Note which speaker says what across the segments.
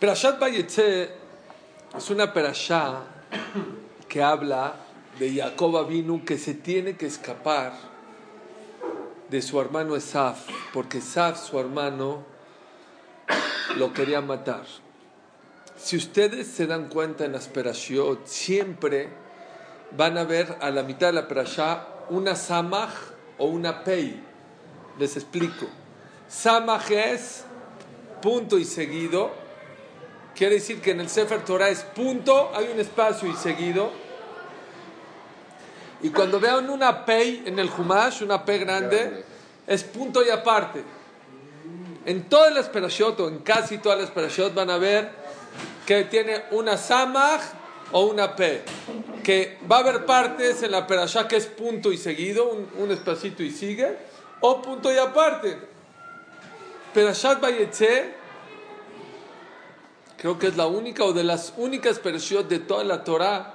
Speaker 1: Perashat Bayetze es una perashá que habla de Jacob Avinu que se tiene que escapar de su hermano Esaf, porque Esaf, su hermano, lo quería matar. Si ustedes se dan cuenta en las perashiot, siempre van a ver a la mitad de la perashá una samach o una pei. Les explico. Samach es punto y seguido. Quiere decir que en el Sefer Torah es punto, hay un espacio y seguido. Y cuando vean una pei en el Humash, una P grande, es punto y aparte. En todas las perashot o en casi todas las perashot van a ver que tiene una samach o una p. Que va a haber partes en la perashá que es punto y seguido, un, un espacito y sigue, o punto y aparte. Perashat Bayetze, creo que es la única o de las únicas perashot de toda la Torah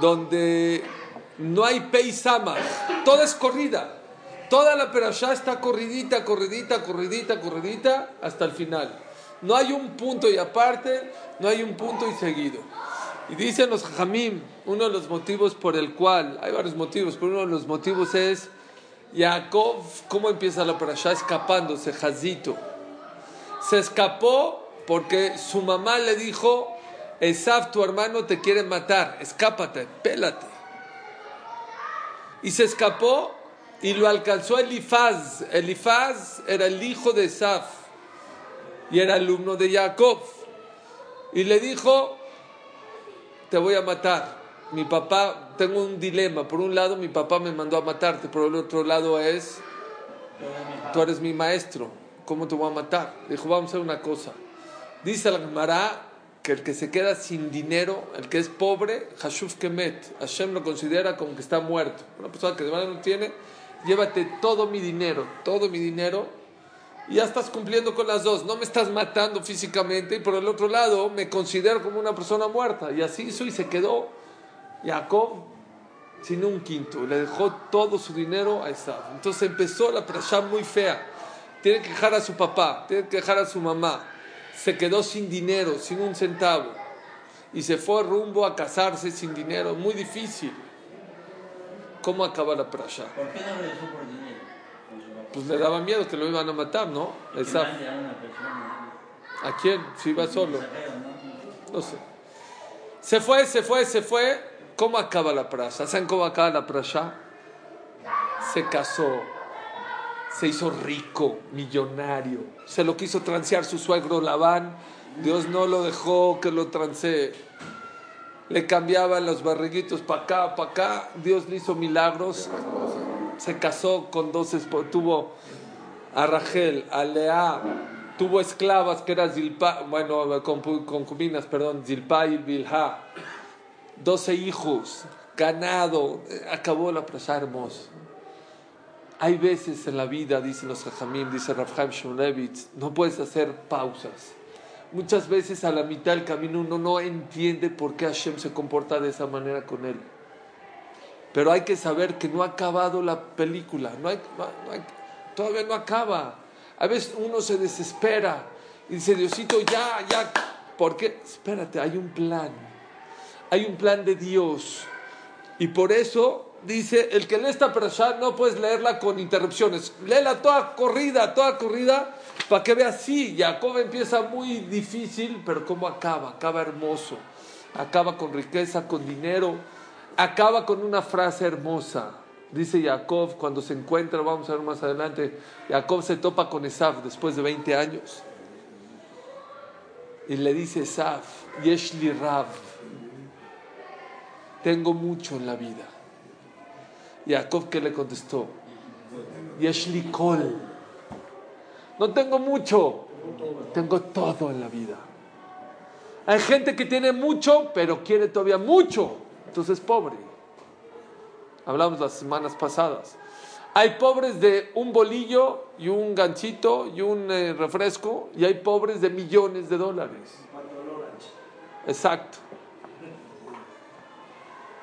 Speaker 1: donde no hay pe y samach, toda es corrida. Toda la perashá está corridita, corridita, corridita, corridita hasta el final. No hay un punto y aparte, no hay un punto y seguido. Y dicen los Jamim, uno de los motivos por el cual, hay varios motivos, pero uno de los motivos es Jacob, ¿cómo empieza la parasha? Escapándose, Jazito. Se escapó porque su mamá le dijo, Esaf, tu hermano te quiere matar, escápate, pélate. Y se escapó y lo alcanzó Elifaz. Elifaz era el hijo de Esaf y era alumno de Jacob. Y le dijo, te voy a matar. Mi papá, tengo un dilema. Por un lado, mi papá me mandó a matarte. Por el otro lado es, tú eres mi maestro. ¿Cómo te voy a matar? Dijo, vamos a hacer una cosa. Dice la Gemara que el que se queda sin dinero, el que es pobre, Hashuf Kemet, Hashem lo considera como que está muerto. Una persona que de verdad no tiene, llévate todo mi dinero, todo mi dinero, y ya estás cumpliendo con las dos. No me estás matando físicamente, y por el otro lado me considero como una persona muerta. Y así hizo y se quedó Jacob sin un quinto. Le dejó todo su dinero a Esaf. Entonces empezó la presión muy fea. Tiene que dejar a su papá, tiene que dejar a su mamá. Se quedó sin dinero, sin un centavo. Y se fue rumbo a casarse sin dinero. Muy difícil. ¿Cómo acaba la prasha?
Speaker 2: ¿Por qué no regresó por dinero?
Speaker 1: Pues le daba miedo que lo iban a matar, ¿no?
Speaker 2: A una persona.
Speaker 1: ¿A quién? Si iba solo.
Speaker 2: No
Speaker 1: sé. Se fue, se fue, se fue. ¿Cómo acaba la prasha? ¿Saben cómo acaba la prasha? Se casó. Se hizo rico, millonario. Se lo quiso transear su suegro Labán. Dios no lo dejó que lo transee. Le cambiaban los barriguitos para acá, para acá. Dios le hizo milagros. Se casó con dos esposas. Tuvo a Rachel, a Lea. Tuvo esclavas que eran Zilpa, bueno, concu- concubinas, perdón, Zilpa y Bilha. Doce hijos, ganado. Eh, Acabó la prasa hermosa. Hay veces en la vida, dicen los Jajamim, dice Rafhaim Shmulevitz, no puedes hacer pausas. Muchas veces a la mitad del camino uno no entiende por qué Hashem se comporta de esa manera con él. Pero hay que saber que no ha acabado la película, no hay, no todavía no acaba. A veces uno se desespera y dice, Diosito, ya, ya, ¿por qué? Espérate, hay un plan, hay un plan de Dios. Y por eso dice, el que lee esta perashá no puedes leerla con interrupciones. Léela toda corrida, toda corrida, para que veas, sí, Jacob empieza muy difícil, pero ¿cómo acaba? Acaba hermoso. Acaba con riqueza, con dinero. Acaba con una frase hermosa. Dice Jacob, cuando se encuentra, vamos a ver más adelante, Jacob se topa con Esaf después de 20 años. Y le dice Esaf, Yeshli Rav, tengo mucho en la vida. Jacob que le contestó, Yeshli Kol, no tengo mucho, tengo todo en la vida. Hay gente que tiene mucho, pero quiere todavía mucho, entonces es pobre. Hablamos las semanas pasadas. Hay pobres de un bolillo y un ganchito y un eh, refresco, y hay pobres de millones de dólares. Exacto.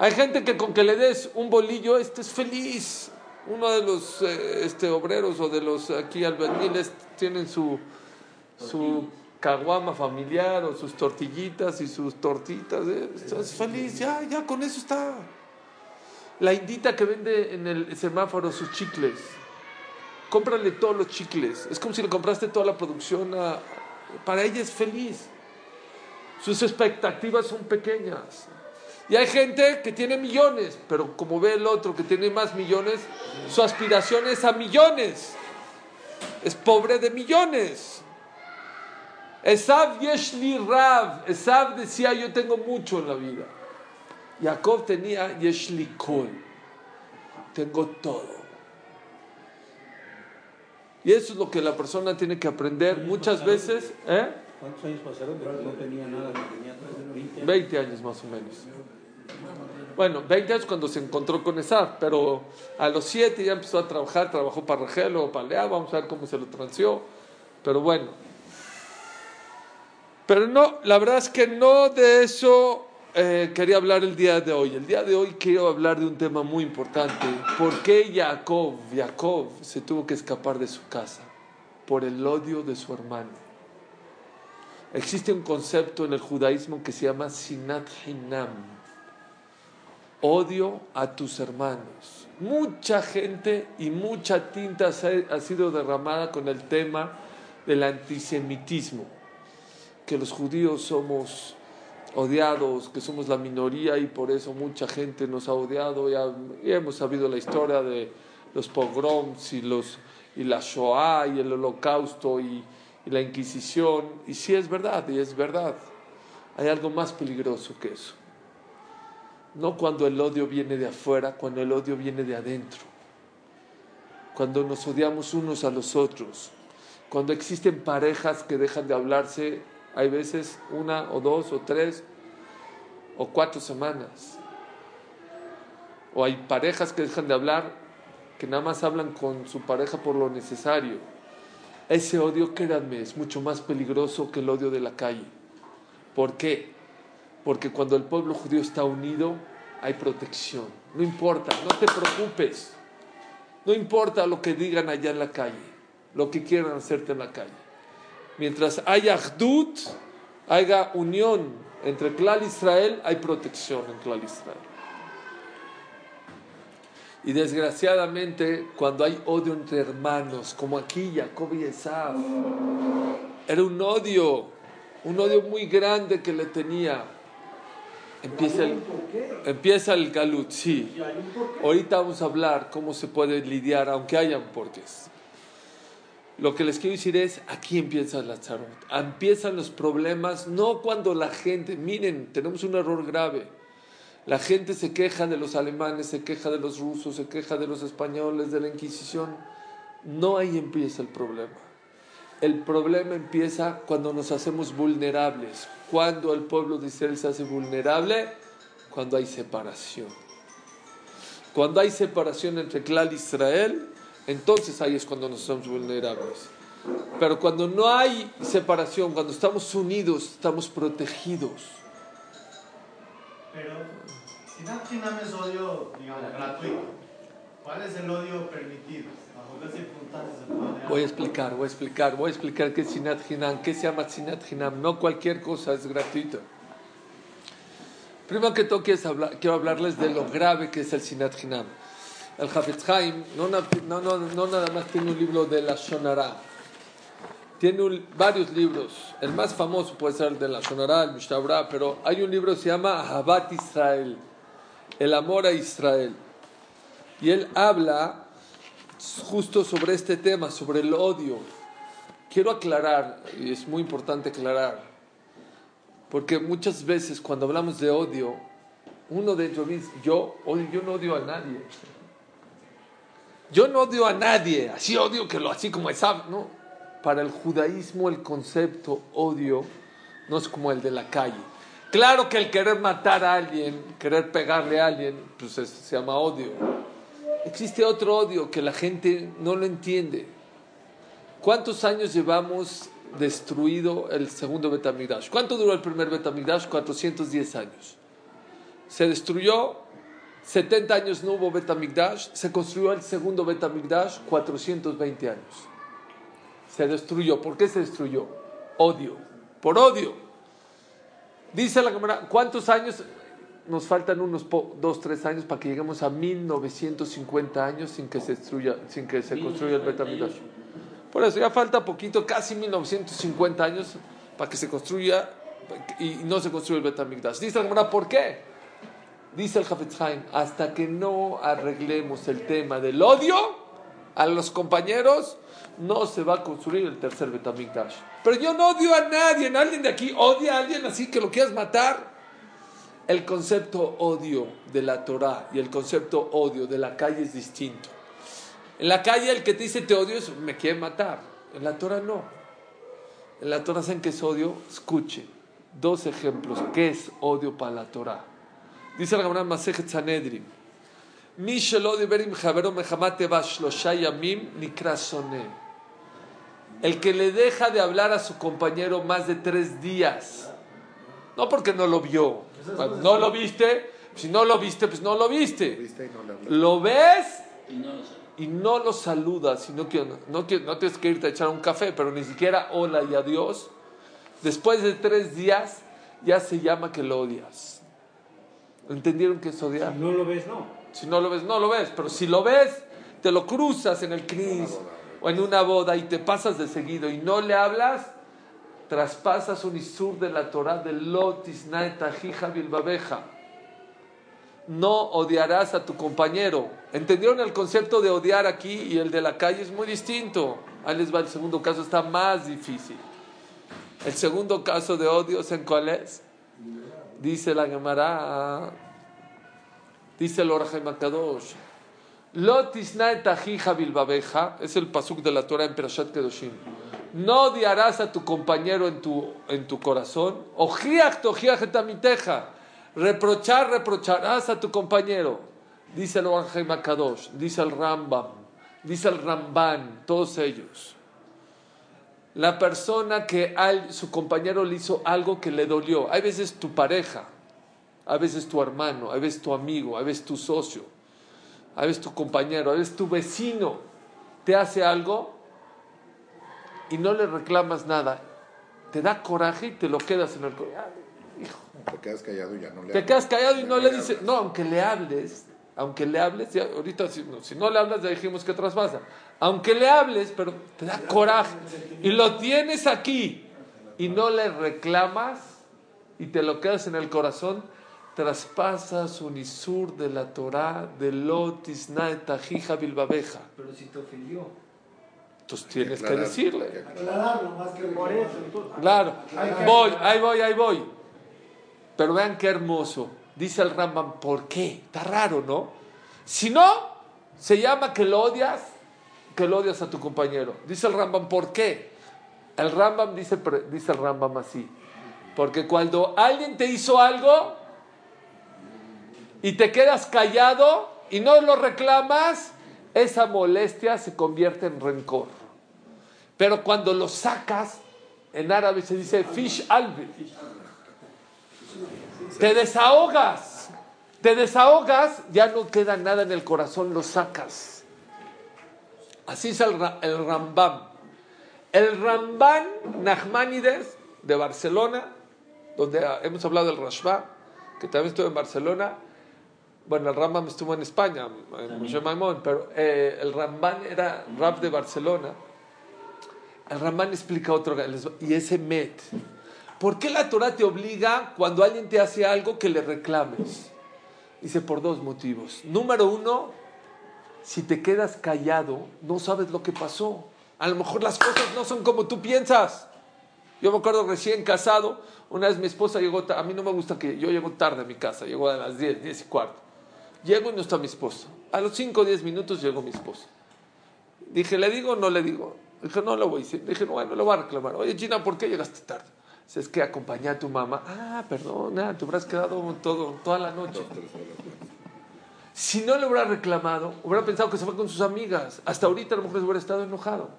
Speaker 1: Hay gente que con que le des un bolillo, este es feliz. Uno de los eh, este, obreros o de los aquí albañiles tienen su, su caguama familiar o sus tortillitas y sus tortitas. ¿eh? Estás feliz, ya, ya con eso está. La indita que vende en el semáforo sus chicles, cómprale todos los chicles. Es como si le compraste toda la producción. para ella es feliz. Sus expectativas son pequeñas. Y hay gente que tiene millones, pero como ve el otro que tiene más millones, su aspiración es a millones. Es pobre de millones. Esav Yeshli Rav. Esav decía: Yo tengo mucho en la vida. Jacob tenía Yeshli Kol. Tengo todo. Y eso es lo que la persona tiene que aprender muchas veces. ¿eh?
Speaker 2: ¿Cuántos años pasaron de que no tenía nada, que tenía 20
Speaker 1: 20 años más o menos. Bueno, 20 años cuando se encontró con Esaf, pero a los 7 ya empezó a trabajar, trabajó para Rachel o para Lea, vamos a ver cómo se lo transió. Pero bueno. Pero no, la verdad es que no de eso eh, quería hablar el día de hoy. El día de hoy quiero hablar de un tema muy importante. ¿Por qué Jacob, Jacob se tuvo que escapar de su casa? Por el odio de su hermano. Existe un concepto en el judaísmo que se llama sinat hinam, odio a tus hermanos. Mucha gente y mucha tinta ha sido derramada con el tema del antisemitismo, que los judíos somos odiados, que somos la minoría y por eso mucha gente nos ha odiado. Ya hemos sabido la historia de los pogroms y, los, y la Shoah y el holocausto y, y la Inquisición. Y sí es verdad, y es verdad. Hay algo más peligroso que eso. No cuando el odio viene de afuera, cuando el odio viene de adentro. Cuando nos odiamos unos a los otros. Cuando existen parejas que dejan de hablarse, hay veces una o dos o tres o cuatro semanas. O hay parejas que dejan de hablar, que nada más hablan con su pareja por lo necesario. Ese odio, créanme, es mucho más peligroso que el odio de la calle. ¿Por qué? Porque cuando el pueblo judío está unido, hay protección. No importa, no te preocupes. No importa lo que digan allá en la calle, lo que quieran hacerte en la calle. Mientras haya Ahdut, haya unión entre Clal Israel, hay protección en Clal Israel. Y desgraciadamente, cuando hay odio entre hermanos, como aquí Jacob y Esav, era un odio, un odio muy grande que le tenía. Empieza el, empieza el galut, sí. Ahorita vamos a hablar cómo se puede lidiar, aunque hayan porqués. Lo que les quiero decir es, aquí empieza la zarot. Empiezan los problemas, no cuando la gente, miren, tenemos un error grave. La gente se queja de los alemanes, se queja de los rusos, se queja de los españoles, de la Inquisición. No ahí empieza el problema. El problema empieza cuando nos hacemos vulnerables. Cuando el pueblo de Israel se hace vulnerable, cuando hay separación. Cuando hay separación entre Clal y Israel, entonces ahí es cuando nos somos vulnerables. Pero cuando no hay separación, cuando estamos unidos, estamos protegidos.
Speaker 3: Pero si Sinam es odio, gratuito. ¿Cuál es el odio permitido? ¿Bajo qué circunstancias se puede
Speaker 1: Voy a explicar, voy a explicar, voy a explicar qué es Sinat Hinam, qué se llama Sinat Hinam. No cualquier cosa es gratuita. Primero que todo quiero, hablar, quiero hablarles de lo grave que es el Sinat Hinam. El Hafetz no, no, no, no nada más tiene un libro de la Shonara, tiene un- varios libros. El más famoso puede ser el de la Shonara, el Mishnah pero hay un libro que se llama Ahabat Israel, el amor a Israel. Y él habla justo sobre este tema, sobre el odio. Quiero aclarar, y es muy importante aclarar, porque muchas veces cuando hablamos de odio, uno de ellos dice, yo, odio, yo no odio a nadie. Yo no odio a nadie, así odio que lo así como esa, no. Para el judaísmo el concepto odio no es como el de la calle. Claro que el querer matar a alguien, querer pegarle a alguien, pues es- se llama odio. Existe otro odio que la gente no lo entiende. ¿Cuántos años llevamos destruido el segundo Betamigdash? ¿Cuánto duró el primer Betamigdash? 410 años. Se destruyó, 70 años no hubo Betamigdash, se construyó el segundo Betamigdash, 420 años. Se destruyó. ¿Por qué se destruyó? Odio. por odio. Dice la cámara, ¿cuántos años? Nos faltan unos po- dos, tres años para que lleguemos a 1950 años sin que se, destruya, sin que se construya el Betamigdash. Por eso ya falta poquito, casi 1950 años para que se construya y no se construya el Betamigdash. Dice la cámara, ¿por qué? Dice el Hafetz Haim, hasta que no arreglemos el tema del odio a los compañeros, no se va a construir el tercer Betamigdash. Pero yo no odio a nadie, alguien de aquí odia a alguien así que lo quieras matar. El concepto odio de la Torah y el concepto odio de la calle es distinto. En la calle el que te dice te odio es me quiere matar. En la Torah no. En la Torah saben que es odio. Escuchen dos ejemplos. ¿Qué es odio para la Torah? Dice la Gemara Masejet Sanedrin. Mi berim javero mechamate yamim nikrasone. El que le deja de hablar a su compañero más de tres días no porque no lo vio. No lo viste, si no lo viste, pues no lo viste.
Speaker 4: Viste y no le hablaste.
Speaker 1: Lo ves
Speaker 5: Y no lo sé.
Speaker 1: y no lo saludas, sino que no, no tienes que irte a echar un café, pero ni siquiera hola y adiós. Después de tres días ya se llama que lo odias. ¿Entendieron que es odiar?
Speaker 2: Si no lo ves, no.
Speaker 1: Si no lo ves, no lo ves, pero si lo ves, te lo cruzas en el CNIS o en una boda y te pasas de seguido y no le hablas, traspasas un isur de la Torah de Lotis Naetahija Bilbabeja. No odiarás a tu compañero. ¿Entendieron el concepto de odiar aquí y el de la calle? Es muy distinto. Ahí les va el segundo caso, está más difícil. El segundo caso de odio, ¿saben cuál es? Dice la Gemara, dice el Orajem Akadosh, Lo tisna et ajija bilbabeja, es el pasuk de la Torah en Perashat Kedoshim. No odiarás a tu compañero en tu, en tu corazón. Ojiach tojiach et amiteja. Reprochar, reprocharás a tu compañero. Dice el Orajem Akadosh, dice el Rambam, dice el Ramban, todos ellos. La persona que su compañero le hizo algo que le dolió. Hay veces tu pareja, a veces tu hermano, a veces tu amigo, a veces tu socio, a veces tu compañero, a veces tu vecino te hace algo y no le reclamas nada. Te da coraje y te lo quedas en el corazón.
Speaker 4: Te quedas callado y ya no le
Speaker 1: Te
Speaker 4: hablas.
Speaker 1: quedas callado y
Speaker 4: Ya
Speaker 1: no le dices, no, aunque le hables, aunque le hables, ya, ahorita si no, si no le hablas ya dijimos que traspasa, aunque le hables, pero te da coraje y lo tienes aquí y no le reclamas y te lo quedas en el corazón, traspasas un isur de la Torah de Lotis Naetahija Bilbabeja.
Speaker 6: Pero si te ofendió.
Speaker 1: Entonces tienes que
Speaker 4: Aclarar,
Speaker 1: decirle.
Speaker 4: hay que aclarar.
Speaker 7: Aclararlo más que
Speaker 6: Por eso, entonces.
Speaker 1: Claro, voy, ahí voy, ahí voy. Pero vean qué hermoso. Dice el Rambam, ¿por qué? Está raro, ¿no? Si no, se llama que lo odias, que lo odias a tu compañero. Dice el Rambam, ¿por qué? El Rambam dice, dice el Rambam así. Porque cuando alguien te hizo algo y te quedas callado y no lo reclamas, esa molestia se convierte en rencor. Pero cuando lo sacas, en árabe se dice fish albi. Te desahogas. Te desahogas, ya no queda nada en el corazón, lo sacas. Así es el, el Rambam. El Ramban Nachmanides de Barcelona, donde ah, hemos hablado del Rashba, que también estuvo en Barcelona. Bueno, el Rambam estuvo en España, en Moshe Maimón, pero eh, el Ramban era rap de Barcelona. El Ramban explica otro, y ese Met. ¿Por qué la Torah te obliga cuando alguien te hace algo que le reclames? Dice por dos motivos. Número uno, si te quedas callado, no sabes lo que pasó. A lo mejor las cosas no son como tú piensas. Yo me acuerdo recién casado, una vez mi esposa llegó, a mí no me gusta que yo llego tarde a mi casa, llego a las 10, 10 y cuarto. Llego y no está mi esposa. A los 5 o 10 minutos llegó mi esposa. Dije, ¿le digo o no le digo? Dije, no lo voy a decir. Dije, no, bueno, lo voy a reclamar. Oye, Gina, ¿por qué llegaste tarde? Dice, es que acompañé a tu mamá. Ah, perdona, te habrás quedado todo, toda la noche. Si no le hubiera reclamado, hubiera pensado que se fue con sus amigas. Hasta ahorita a lo mejor se hubiera estado enojado.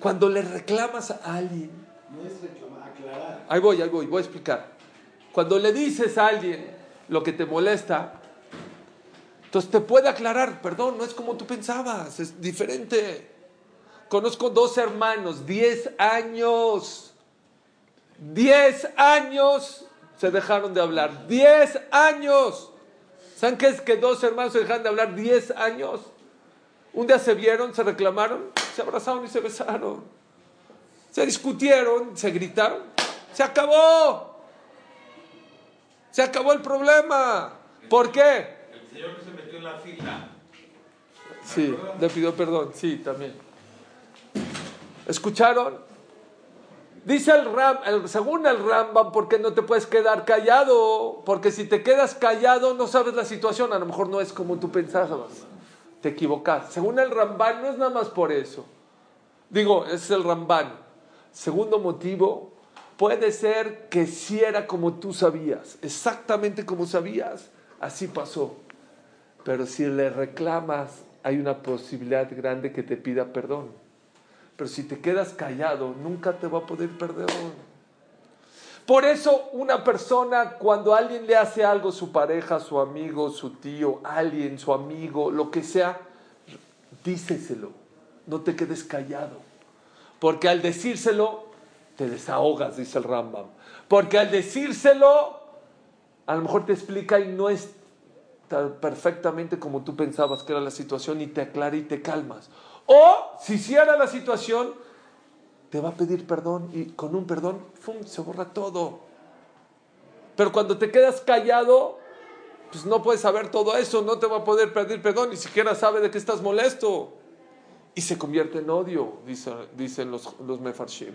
Speaker 1: Cuando le reclamas a alguien,
Speaker 7: No es reclamar, aclarar.
Speaker 1: ahí voy, ahí voy, voy a explicar. Cuando le dices a alguien lo que te molesta, entonces te puede aclarar, perdón, no es como tú pensabas, es diferente. Conozco dos hermanos, 10 años, Diez años se dejaron de hablar. Diez años. ¿Saben qué es que dos hermanos se dejan de hablar diez años? Un día se vieron, se reclamaron, se abrazaron y se besaron. Se discutieron, se gritaron. Se acabó. Se acabó el problema. ¿Por qué?
Speaker 5: El señor que se metió en la fila.
Speaker 1: Sí, le pidió perdón. Sí, también. ¿Escucharon? Dice el Ram, según el Rambam, ¿por qué no te puedes quedar callado? Porque si te quedas callado no sabes la situación, a lo mejor no es como tú pensabas. Te equivocas. Según el Ramban no es nada más por eso. Digo, es el Ramban. Segundo motivo, puede ser que si era como tú sabías, exactamente como sabías, así pasó. Pero si le reclamas, hay una posibilidad grande que te pida perdón. Pero si te quedas callado, nunca te va a poder perder. Por eso una persona, cuando alguien le hace algo, su pareja, su amigo, su tío, alguien, su amigo, lo que sea, díceselo. No te quedes callado. Porque al decírselo, te desahogas, dice el Rambam. Porque al decírselo, a lo mejor te explica y no es tan perfectamente como tú pensabas que era la situación y te aclara y te calmas. O si era la situación, te va a pedir perdón y con un perdón, ¡fum!, se borra todo. Pero cuando te quedas callado, pues no puedes saber todo eso, no te va a poder pedir perdón, ni siquiera sabe de qué estás molesto. Y se convierte en odio, dice- dicen los, mefarshim.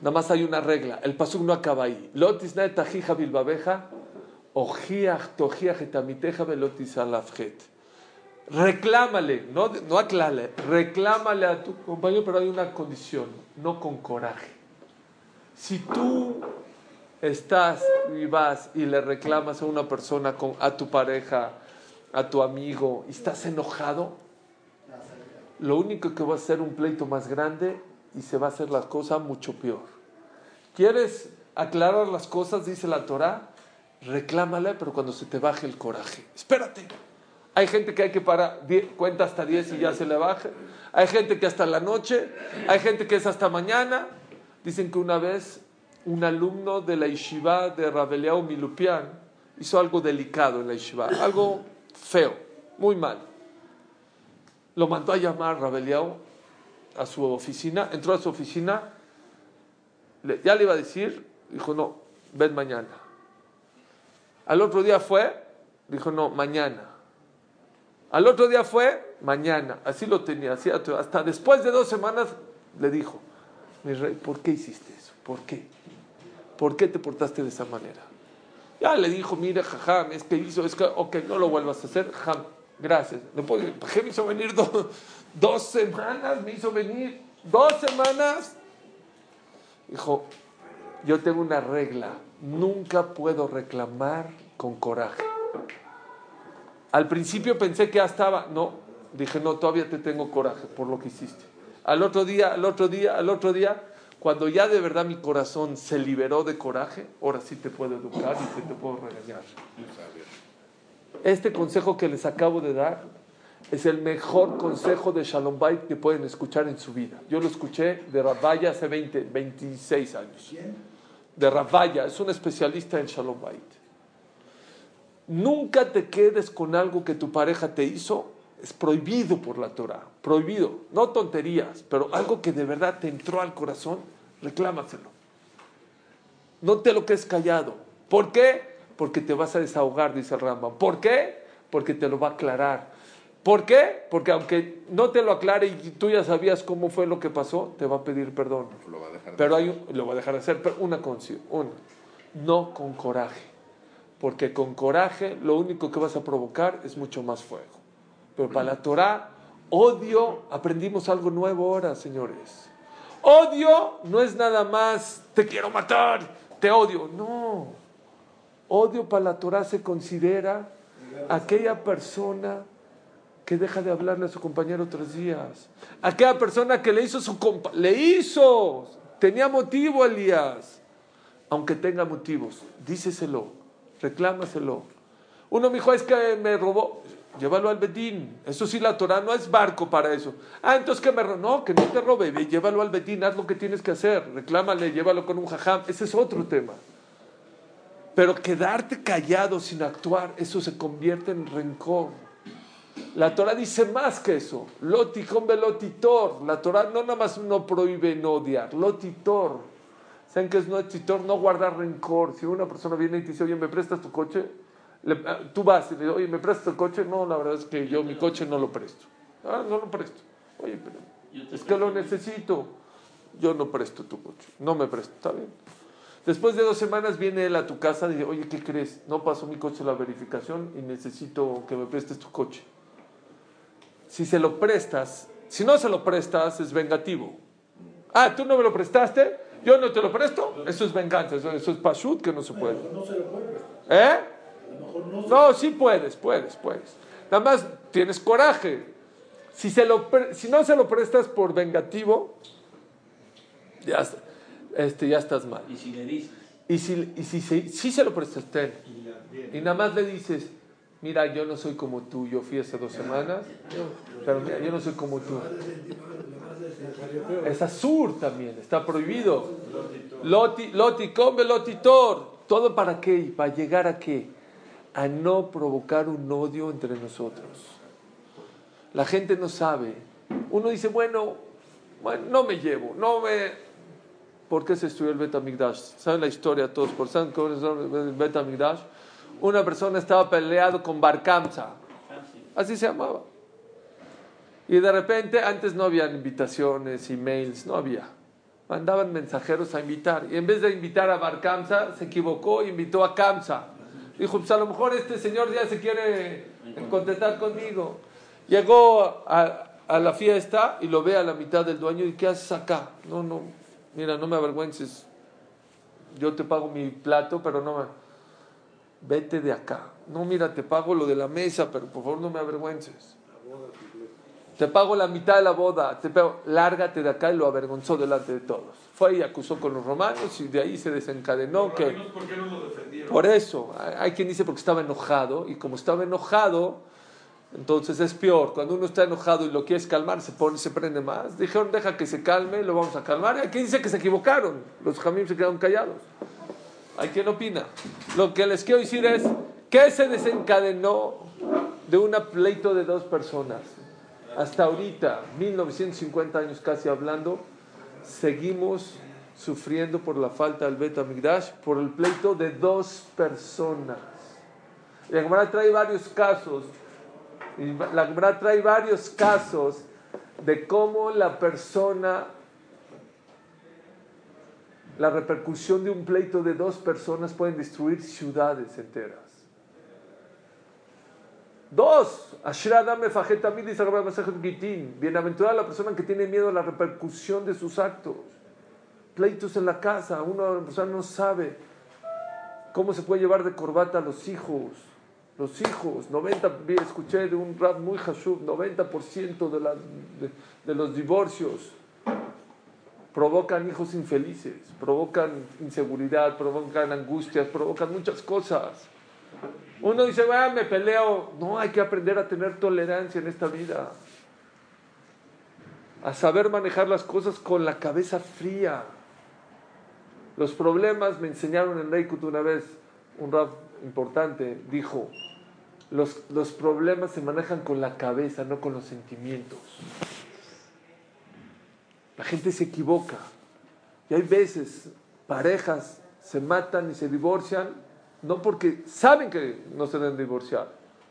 Speaker 1: Nada más hay una regla, el pasuk no acaba ahí. Lotis na tajija bilbabeja, ojiach tojiach etamiteja velotis alafjet. Reclámale, no, no reclámale a tu compañero, pero hay una condición, no con coraje. Si tú estás y vas y le reclamas a una persona, a tu pareja, a tu amigo, y estás enojado, lo único que va a ser un pleito más grande y se va a hacer la cosa mucho peor. ¿Quieres aclarar las cosas? Dice la Torah, reclámale, pero cuando se te baje el coraje. Espérate. Hay gente que hay que parar, cuenta hasta 10 y ya se le baja. Hay gente que hasta la noche. Hay gente que es hasta mañana. Dicen que una vez un alumno de la yeshiva de Rabeliao Milupian hizo algo delicado en la yeshiva, algo feo, muy mal. Lo mandó a llamar Rabeliao a su oficina, entró a su oficina, ya le iba a decir, dijo, no, ven mañana. Al otro día fue, dijo, no, mañana. Al otro día fue, mañana. Así lo tenía, hasta después de dos semanas le dijo, mi rey, ¿por qué hiciste eso? ¿Por qué? ¿Por qué te portaste de esa manera? Ya le dijo, mira, jajam, es que hizo, es que, ok, no lo vuelvas a hacer, jam, gracias. ¿Le puedo- ¿Para qué me hizo venir do- dos semanas? Me hizo venir dos semanas. Dijo, yo tengo una regla, nunca puedo reclamar con coraje. Al principio pensé que ya estaba, no, dije, no, todavía te tengo coraje por lo que hiciste. Al otro día, al otro día, al otro día, cuando ya de verdad mi corazón se liberó de coraje, ahora sí te puedo educar y te, te puedo regañar. Este consejo que les acabo de dar es el mejor consejo de Shalom Bait que pueden escuchar en su vida. Yo lo escuché de Rabaya hace 20, 26 años. De Rabaya, es un especialista en Shalom Bait. Nunca te quedes con algo que tu pareja te hizo. Es prohibido por la Torah. Prohibido. No tonterías, pero algo que de verdad te entró al corazón, reclámaselo. No te lo quedes callado. ¿Por qué? Porque te vas a desahogar, dice el Rambam. ¿Por qué? Porque te lo va a aclarar. ¿Por qué? Porque aunque no te lo aclare y tú ya sabías cómo fue lo que pasó, te va a pedir perdón.
Speaker 4: Lo va a dejar.
Speaker 1: Pero hay un- lo va a dejar de hacer, pero una condición, una, no con coraje, porque con coraje lo único que vas a provocar es mucho más fuego. Pero para la Torah, odio, aprendimos algo nuevo ahora, señores. Odio no es nada más, te quiero matar, te odio, no. Odio para la Torah se considera aquella persona que deja de hablarle a su compañero tres días. Aquella persona que le hizo su compa, le hizo, tenía motivo Elías, aunque tenga motivos, díceselo, reclámaselo. Uno me dijo, es que me robó, llévalo al Bedín. Eso sí, la Torah no es barco para eso. Ah, entonces que me ro- No, que no te robe, llévalo al Bedín, haz lo que tienes que hacer, reclámale, llévalo con un jajam. Ese es otro tema. Pero quedarte callado sin actuar, eso se convierte en rencor. La Torah dice más que eso. Loticón velotitor. La Torah no nada más no prohíbe no odiar. Lotitor. ¿Saben qué es no titor? No guardar rencor. Si una persona viene y te dice, oye, ¿me prestas tu coche? Le- ah, tú vas y le dices, oye, ¿me prestas el coche? No, la verdad es que yo mi coche no lo presto. Ah, no lo presto. Oye, pero es que lo necesito. Yo no presto tu coche. No me presto. Está bien. Después de dos semanas viene él a tu casa y dice, oye, ¿qué crees? No pasó mi coche la verificación y necesito que me prestes tu coche. Si se lo prestas, si no se lo prestas, es vengativo. Ah, tú no me lo prestaste, yo no te lo presto. Eso es venganza, eso, eso es pashut que no se puede.
Speaker 7: No se lo puede prestar.
Speaker 1: ¿Eh?
Speaker 7: A lo mejor no se
Speaker 1: No, sí puedes, puedes, puedes. Nada más tienes coraje. Si, se lo, pre- si no se lo prestas por vengativo, ya, est- este, ya estás mal.
Speaker 6: Y si le dices,
Speaker 1: Y si, y si, se- si se lo prestas, ten. Y nada más le dices, mira, yo no soy como tú, yo fui hace dos semanas, pero mira, yo no soy como tú. Es azur también, está prohibido. Loti, loti, come, lotitor. ¿Todo para qué? ¿Para llegar a qué? A no provocar un odio entre nosotros. La gente no sabe. Uno dice, bueno, bueno no me llevo, no me... ¿Por qué se estudió el Betamigdash? ¿Saben la historia todos? ¿Por es el Betamigdash? Una persona estaba peleado con Barkamsa. Así se llamaba. Y de repente, antes no habían invitaciones, emails, no había. Mandaban mensajeros a invitar. Y en vez de invitar a Barkamsa, se equivocó e invitó a Kamsa. Dijo, pues a lo mejor este señor ya se quiere contentar conmigo. Llegó a, a la fiesta y lo ve a la mitad del dueño y ¿qué haces acá? No, no, mira, no me avergüences. Yo te pago mi plato, pero no me... Vete de acá. No, mira, te pago lo de la mesa, pero por favor no me avergüences. Te pago la mitad de la boda, te pago, lárgate de acá y lo avergonzó delante de todos. Fue y acusó con los romanos y de ahí se desencadenó que...
Speaker 5: ¿Por qué no lo defendieron?
Speaker 1: Por eso, hay quien dice porque estaba enojado y como estaba enojado, entonces es peor. Cuando uno está enojado y lo quieres calmar, se pone, se prende más. Dijeron, deja que se calme, lo vamos a calmar. Y quien dice que se equivocaron, los jamim se quedaron callados. Hay quien opina. Lo que les quiero decir es que se desencadenó de un pleito de dos personas. Hasta ahorita, 1950 años casi hablando, seguimos sufriendo por la falta del Bet Amigdash, por el pleito de dos personas. La Gemara trae varios casos, la Gemara trae varios casos de cómo la persona, la repercusión de un pleito de dos personas pueden destruir ciudades enteras. Dos. Bienaventurada la persona que tiene miedo a la repercusión de sus actos. Pleitos en la casa, una persona no sabe cómo se puede llevar de corbata a los hijos. Los hijos, 90, vi- escuché de un rap muy hashub, 90% de, las- de, de los divorcios provocan hijos infelices, provocan inseguridad, provocan angustias, provocan muchas cosas. Uno dice, "Ah, me peleo. No, hay que aprender a tener tolerancia en esta vida. A saber manejar las cosas con la cabeza fría. Los problemas me enseñaron en Reikut una vez, un rap importante, dijo, los, los problemas se manejan con la cabeza, no con los sentimientos. La gente se equivoca. Y hay veces parejas se matan y se divorcian, no porque saben que no se deben divorciar,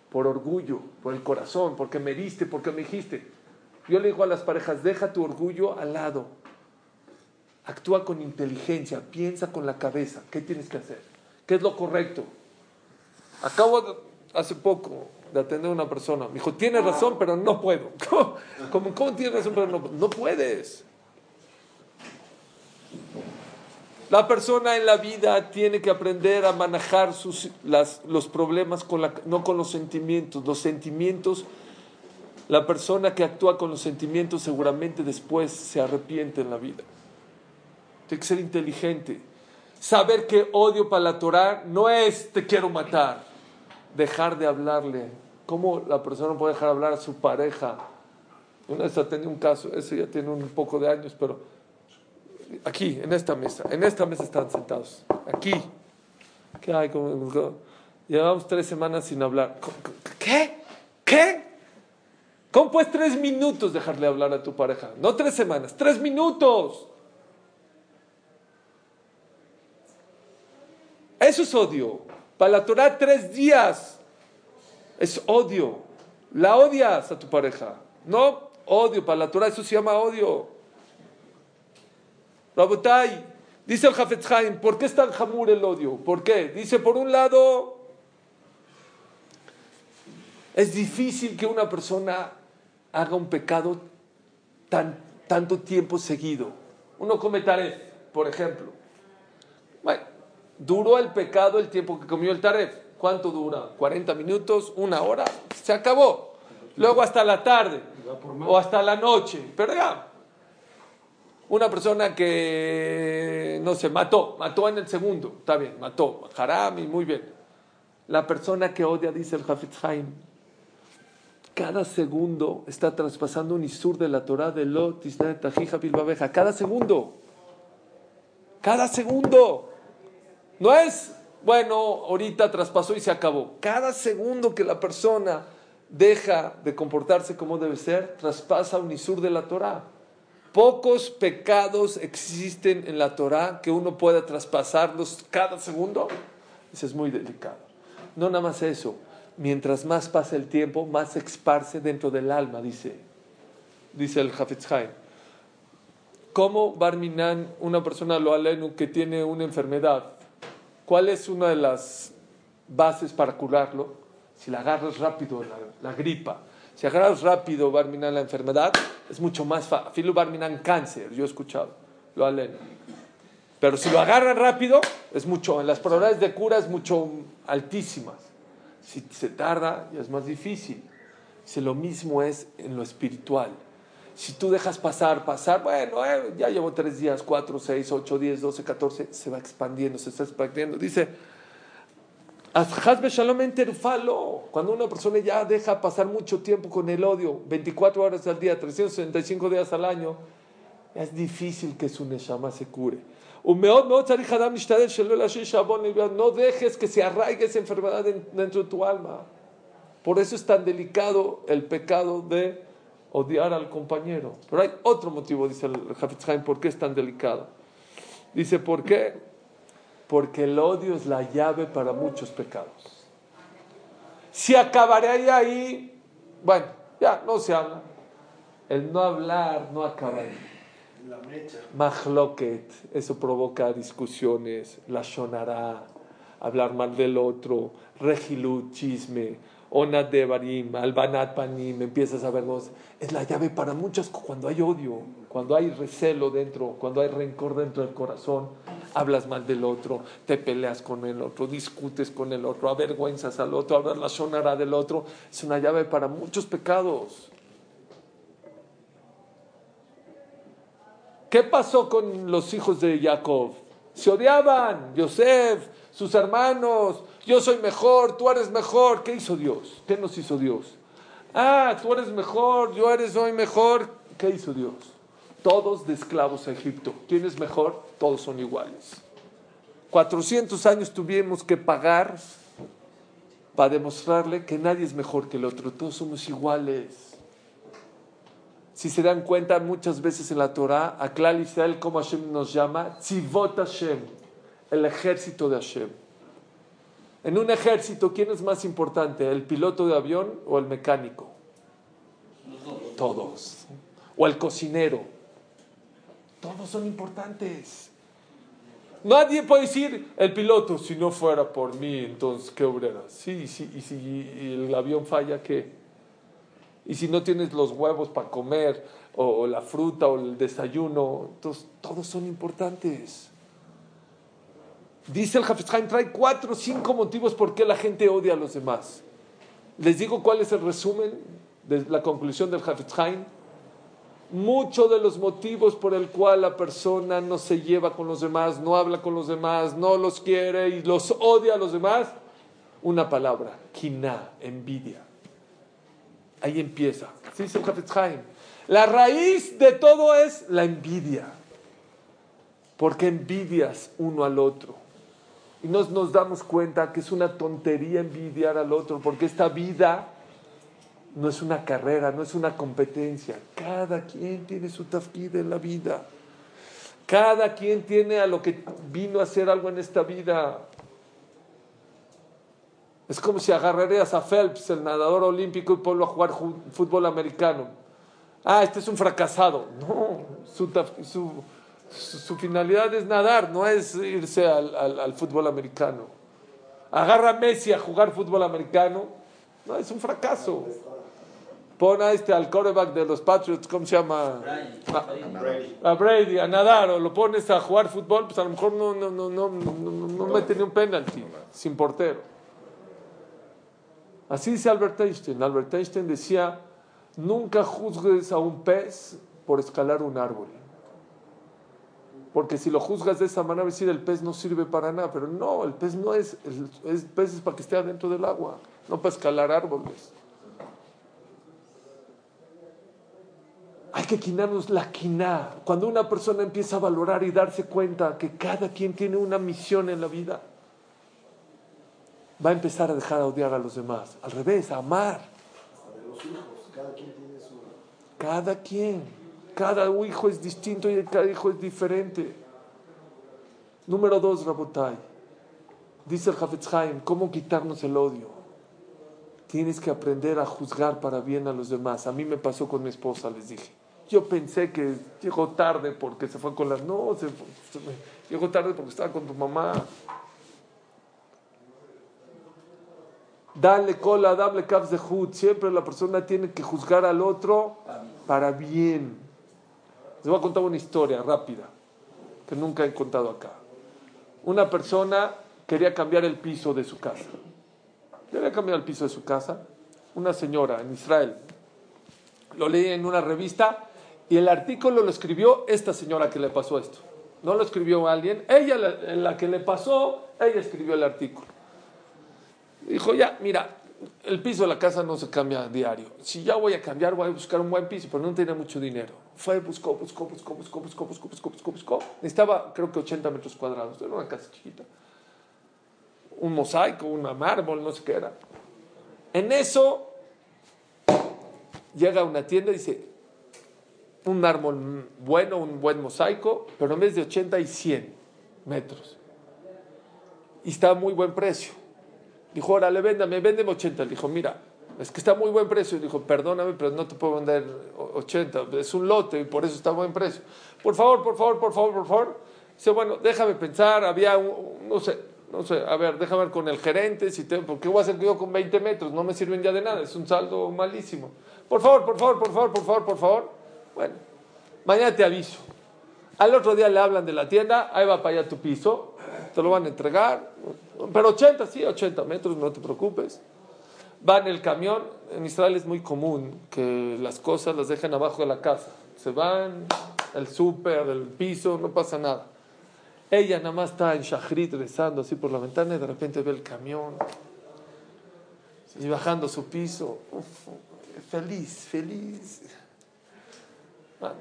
Speaker 1: por orgullo, por el corazón, porque me diste, porque me dijiste. Yo le digo a las parejas, deja tu orgullo al lado. Actúa con inteligencia, piensa con la cabeza. ¿Qué tienes que hacer? ¿Qué es lo correcto? Acabo de- hace poco de atender a una persona. Me dijo, tienes razón, pero no puedo. ¿Cómo, ¿Cómo, cómo tienes razón, pero no, no puedes? La persona en la vida tiene que aprender a manejar los problemas no con los sentimientos. Los sentimientos, la persona que actúa con los sentimientos seguramente después se arrepiente en la vida. Tiene que ser inteligente. Saber que odio para la Torah no es te quiero matar. Dejar de hablarle ¿Cómo la persona puede dejar hablar a su pareja? Una vez atendí un caso, ese ya tiene un poco de años, pero aquí, en esta mesa, en esta mesa están sentados, aquí. ¿Qué hay? Llevamos tres semanas sin hablar. ¿Qué? ¿Qué? ¿Cómo puedes tres minutos dejarle hablar a tu pareja? No tres semanas, tres minutos. Eso es odio. Para la Torah, tres días. Es odio. La odias a tu pareja. No odio. Para la Torah, eso se llama odio. Rabotai, dice el Jafetz Haim, ¿por qué es tan jamur el odio? ¿Por qué? Dice, por un lado, es difícil que una persona haga un pecado tan, tanto tiempo seguido. Uno come taref, por ejemplo. Bueno, duró el pecado el tiempo que comió el taref. ¿Cuánto dura? ¿40 minutos? ¿Una hora? Se acabó. Luego hasta la tarde o hasta la noche. Pero ya. Una persona que, no sé, mató, mató en el segundo. Está bien, mató. Harami, muy bien. La persona que odia, dice el Hafez Haim, cada segundo está traspasando un isur de la Torah de Lot, Tajija, Bilbabeja. Cada segundo. Cada segundo. No es, bueno, ahorita traspasó y se acabó. Cada segundo que la persona deja de comportarse como debe ser, traspasa un isur de la Torah. Pocos pecados existen en la Torah que uno pueda traspasarlos cada segundo. Eso es muy delicado. No nada más eso. Mientras más pasa el tiempo, más se esparce dentro del alma, dice, dice el Hafetz Haim. ¿Cómo Barminan, una persona lo alenu que tiene una enfermedad, cuál es una de las bases para curarlo? Si la agarras rápido, la, la gripa. Si agarras rápido Barminan la enfermedad, es mucho más fácil. Filo Barminan cáncer, yo he escuchado, lo alenu. Pero si lo agarran rápido, es mucho, en las probabilidades de cura es mucho altísimas. Si se tarda, ya es más difícil. Si lo mismo es en lo espiritual. Si tú dejas pasar, pasar, bueno, eh, ya llevo tres días, cuatro, seis, ocho, diez, doce, catorce, se va expandiendo, se está expandiendo. Dice. Cuando una persona ya deja pasar mucho tiempo con el odio, 24 horas al día, 365 días al año, es difícil que su neshama se cure. No dejes que se arraigue esa enfermedad dentro de tu alma. Por eso es tan delicado el pecado de odiar al compañero. Pero hay otro motivo, dice el Hafizhaim, por qué es tan delicado. Dice, ¿por qué? Porque el odio es la llave para muchos pecados. Si acabaré ahí, bueno, ya no se habla. El no hablar no acaba ahí.
Speaker 3: La mecha.
Speaker 1: Mahloket, eso provoca discusiones, la shonara, hablar mal del otro, regilut, chisme, onat devarim, albanat panim, empiezas a verlos. Es la llave para muchas cuando hay odio, cuando hay recelo dentro, cuando hay rencor dentro del corazón, hablas mal del otro, te peleas con el otro, discutes con el otro, avergüenzas al otro, hablas la shonara del otro. Es una llave para muchos pecados. ¿Qué pasó con los hijos de Jacob? Se odiaban, Yosef, sus hermanos, yo soy mejor, tú eres mejor. ¿Qué hizo Dios? ¿Qué nos hizo Dios? Ah, tú eres mejor, yo eres hoy mejor. ¿Qué hizo Dios? Todos de esclavos a Egipto. ¿Quién es mejor? Todos son iguales. 400 años tuvimos que pagar para demostrarle que nadie es mejor que el otro. Todos somos iguales. Si se dan cuenta, muchas veces en la Torah, a Klal Israel, como Hashem nos llama, Tzivot Hashem, el ejército de Hashem. En un ejército, ¿quién es más importante, el piloto de avión o el mecánico? Todos. O el cocinero. Todos son importantes. Nadie puede decir, el piloto, si no fuera por mí, entonces, ¿qué obrera? Sí, sí, y si el avión falla, ¿qué? Y si no tienes los huevos para comer, o, la fruta, o el desayuno, entonces todos son importantes. Dice el Hafez Haim, trae cuatro o cinco motivos por qué la gente odia a los demás. Les digo cuál es el resumen de la conclusión del Hafez Haim. Muchos de los motivos por el cual la persona no se lleva con los demás, no habla con los demás, no los quiere y los odia a los demás, una palabra, quina, envidia. Ahí empieza. Sí. La raíz de todo es la envidia. Porque envidias uno al otro. Y nos, nos damos cuenta que es una tontería envidiar al otro, porque esta vida no es una carrera, no es una competencia. Cada quien tiene su tafkid en la vida. Cada quien tiene a lo que vino a hacer algo en esta vida. Es como si agarrarías a Phelps, el nadador olímpico, y ponlo a jugar ju- fútbol americano. Ah, este es un fracasado. No, su, finalidad es nadar, no es irse al, al- al fútbol americano. Agarra a Messi a jugar fútbol americano. No, es un fracaso. Pon a este al quarterback de los Patriots, ¿cómo se llama? A, a Brady, a nadar, o lo pones a jugar fútbol, pues a lo mejor no, no, no, no, no mete ni un penalti, sin portero. Así dice Albert Einstein. Albert Einstein decía, nunca juzgues a un pez por escalar un árbol. Porque si lo juzgas de esa manera, decir el pez no sirve para nada. Pero no, el pez no es, el, el pez es para que esté adentro del agua, no para escalar árboles. Hay que quinarnos la quina. Cuando una persona empieza a valorar y darse cuenta que cada quien tiene una misión en la vida, va a empezar a dejar de odiar a los demás. Al revés, a amar. Cada quien. Cada hijo es distinto y cada hijo es diferente. Número dos, Rabotai. Dice el Hafetz Haim, ¿cómo quitarnos el odio? Tienes que aprender a juzgar para bien a los demás. A mí me pasó con mi esposa, les dije. Yo pensé que llegó tarde porque se fue con las... No, llegó tarde porque estaba con tu mamá. Dale cola, dale caps de hud. Siempre la persona tiene que juzgar al otro para bien. Les voy a contar una historia rápida que nunca he contado acá. Una persona quería cambiar el piso de su casa. Quería cambiar el piso de su casa. Una señora en Israel. Lo leí en una revista y el artículo lo escribió esta señora que le pasó esto. No lo escribió alguien. Ella, la, la que le pasó, ella escribió el artículo. Dijo, ya, mira, el piso de la casa no se cambia diario. Si ya voy a cambiar, voy a buscar un buen piso, pero no tenía mucho dinero. Fue, buscó, buscó, buscó, buscó, buscó, buscó, buscó, buscó, buscó. Necesitaba, creo que 80 metros cuadrados. Era una casa chiquita. Un mosaico, una mármol, no sé qué era. En eso, llega a una tienda y dice, un mármol bueno, un buen mosaico, pero en vez de 80 y 100 metros. Y está a muy buen precio. Dijo, órale, véndame, véndeme 80. Le dijo, mira, es que está a muy buen precio. Dijo, perdóname, pero no te puedo vender 80. Es un lote y por eso está a buen precio. Por favor, por favor, por favor, por favor. Dice, bueno, déjame pensar. Había, un, no sé, no sé, a ver, déjame ver con el gerente. Si te, porque voy a hacer yo con 20 metros? No me sirven ya de nada. Es un saldo malísimo. Por favor, por favor, por favor, por favor, por favor. Bueno, mañana te aviso. Al otro día le hablan de la tienda, ahí va para allá tu piso, te lo van a entregar, pero 80, sí, 80 metros, no te preocupes. Va en el camión, en Israel es muy común que las cosas las dejen abajo de la casa. Se van, el súper, el piso, no pasa nada. Ella nada más está en Shachrit rezando así por la ventana y de repente ve el camión y bajando su piso. Feliz, feliz.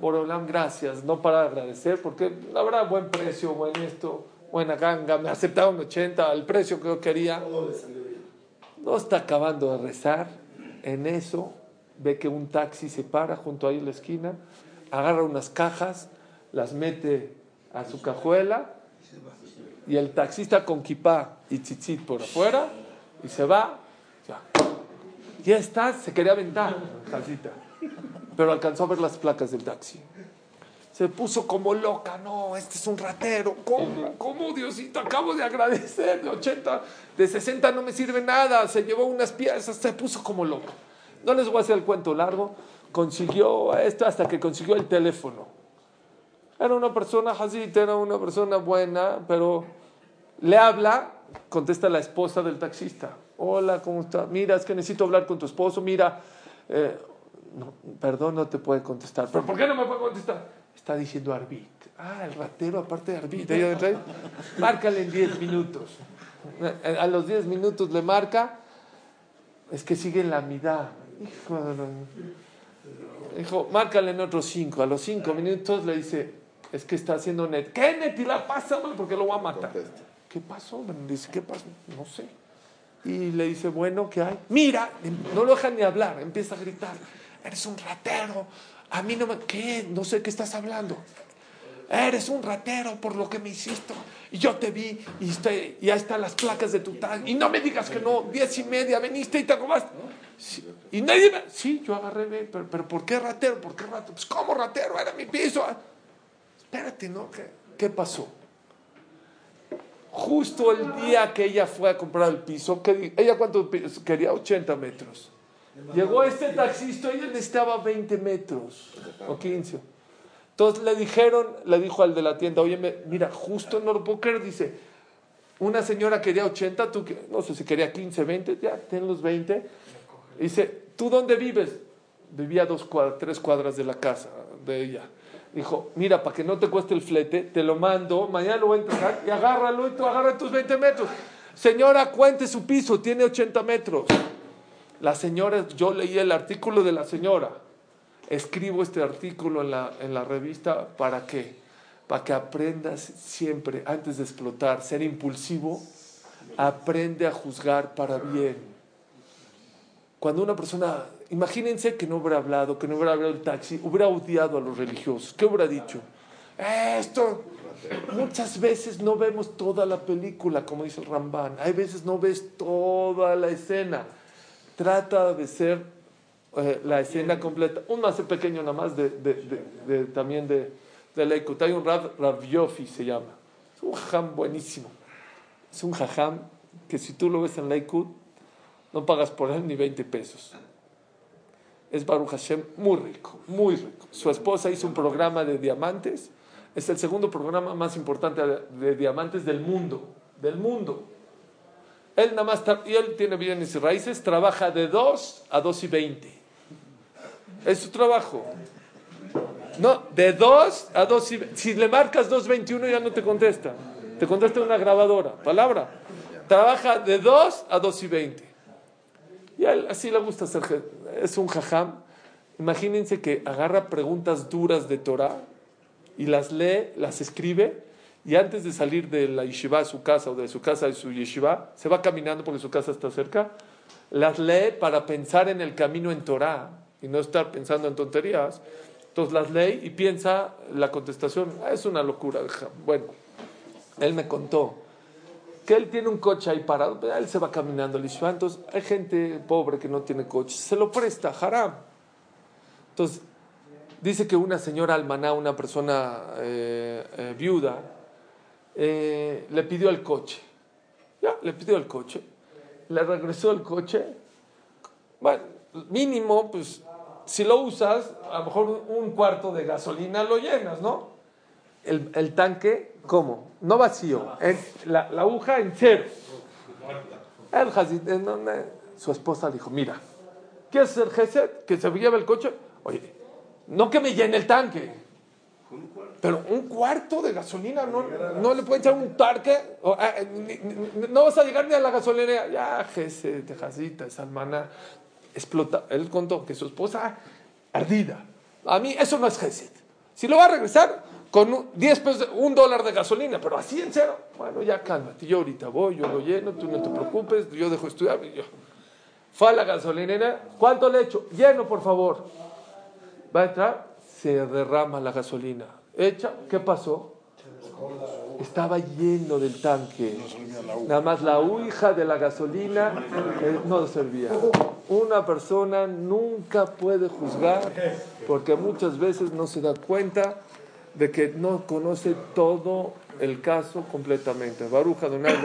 Speaker 1: Borolam, gracias, no para agradecer, porque la verdad, buen precio, buen esto, buena ganga, me aceptaron 80 al precio que yo quería. No está acabando de rezar, en eso ve que un taxi se para junto ahí en la esquina, agarra unas cajas, las mete a su cajuela y el taxista con kipá y tzitzit por afuera y se va. Ya, ya está, se quería aventar, taxista pero alcanzó a ver las placas del taxi. Se puso como loca, no, este es un ratero. ¿Cómo? ¿Cómo, Diosito? Acabo de agradecer, de 80, de 60 no me sirve nada. Se llevó unas piezas, se puso como loca. No les voy a hacer el cuento largo. Consiguió esto hasta que consiguió el teléfono. Era una persona Hazit, era una persona buena, pero le habla, contesta la esposa del taxista. Hola, ¿cómo está? Mira, es que necesito hablar con tu esposo. Mira, eh, no, perdón, no te puede contestar. ¿Pero por qué no me puede contestar? Está diciendo Arbit. Ah, el ratero, aparte de Arbit. Márcale en 10 minutos. A los 10 minutos le marca. Es que sigue en la mitad. Hijo Dijo, márcale en otros cinco. A los cinco minutos le dice, es que está haciendo net. ¿Qué net? Y la pasa porque lo va a matar. ¿Qué pasó? Dice, ¿qué pasó? No sé. Y le dice, bueno, ¿qué hay? Mira, no lo deja ni hablar, empieza a gritar, eres un ratero, a mí no me... ¿Qué? No sé qué estás hablando. Eres un ratero por lo que me hiciste. Y yo te vi y y ahí están las placas de tu tag. Y no me digas que no, diez y media, veniste y te robaste. Sí, Y nadie me... Sí, yo agarré, pero, pero ¿por qué ratero? ¿Por qué ratero? Pues ¿cómo ratero? Era mi piso. Espérate, ¿no? ¿Qué, qué pasó? Justo el día que ella fue a comprar el piso, ella cuánto quería 80 metros. Llegó este taxista y él necesitaba 20 metros o 15. Entonces le dijeron, le dijo al de la tienda, oye, mira, justo no lo puedo creer, dice, una señora quería 80, tú no sé si quería 15, 20, ya, ten los 20. Dice, ¿tú dónde vives? Vivía dos cuadras, tres cuadras de la casa de ella. Dijo, mira, para que no te cueste el flete, te lo mando, mañana lo voy a entregar y agárralo y tú agarra tus 20 metros. Señora, cuente su piso, tiene 80 metros. La señora, yo leí el artículo de la señora. Escribo este artículo en la, en la revista para qué? Para que aprendas siempre, antes de explotar, ser impulsivo, aprende a juzgar para bien. Cuando una persona, imagínense que no hubiera hablado, que no hubiera hablado el taxi, hubiera odiado a los religiosos. ¿Qué hubiera dicho? Esto, muchas veces no vemos toda la película, como dice el Ramban. Hay veces no ves toda la escena. Trata de ser eh, la escena completa. Un más pequeño nada más de, también de, de Leikut. Hay un Rav, Rav Yofi se llama. Es un jajam buenísimo. Es un jajam que si tú lo ves en Leikut, no pagas por él ni 20 pesos. Es Baruch Hashem muy rico, muy rico. Su esposa hizo un programa de diamantes. Es el segundo programa más importante de diamantes del mundo. Del mundo. Él nada más, y él tiene bienes y raíces, trabaja de 2 a 2 y 20. Es su trabajo. No, de 2 a 2 y 20. Si le marcas 2.21 ya no te contesta. Te contesta una grabadora, palabra. Trabaja de 2 a 2 y 20. Y a él así le gusta hacer. Es un jajam. Imagínense que agarra preguntas duras de Torah y las lee, las escribe y antes de salir de la yeshiva a su casa o de su casa a su yeshiva, se va caminando porque su casa está cerca, las lee para pensar en el camino en Torah y no estar pensando en tonterías. Entonces las lee y piensa la contestación. "Ah, Es una locura. ja". Bueno, él me contó que él tiene un coche ahí parado, pero él se va caminando al yeshiva. Entonces hay gente pobre que no tiene coche, se lo presta, haram. Entonces dice que una señora almaná, una persona eh, eh, viuda, eh, le pidió el coche. Ya, le pidió el coche. Le regresó el coche. Bueno, mínimo, pues, si lo usas, a lo mejor un cuarto de gasolina lo llenas, ¿no? El, el tanque, ¿cómo? No vacío, la, la aguja en cero. El su esposa dijo, mira, ¿quieres ser Gesed? Que se lleve el coche. Oye, no que me llene el tanque. Pero un cuarto de gasolina, no, no le puede echar un tanque. O, ah, eh, ni- ni- no vas a llegar ni a la gasolinera. Ya, Gesed, Tejasita, Salmana. Explota. Él contó que su esposa ardida. A mí eso no es Gesed. Si lo va a regresar con un- 10 pesos, un dólar de gasolina, pero así en cero. Bueno, ya cálmate. Yo ahorita voy, yo lo lleno, tú no te preocupes, yo dejo estudiar. Yo. Fue a la gasolinera. ¿Cuánto le echo? Lleno, por favor. Va a entrar, se derrama la gasolina. ¿qué pasó? Estaba lleno del tanque. Nada más la hija de la gasolina eh, no servía. Una persona nunca puede juzgar porque muchas veces no se da cuenta de que no conoce todo el caso completamente. Baruja Donald